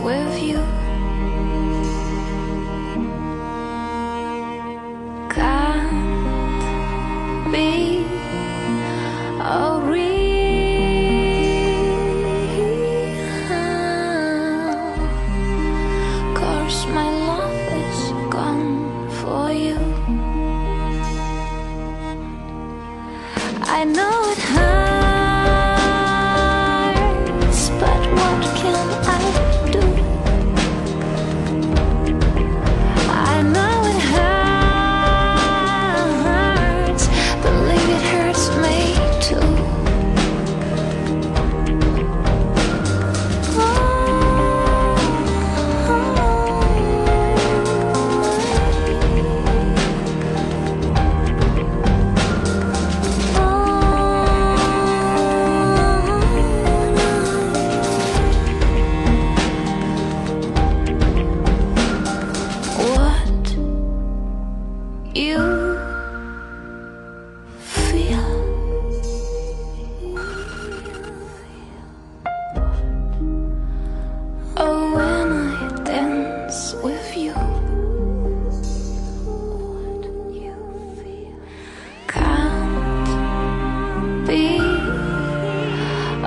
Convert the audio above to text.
with you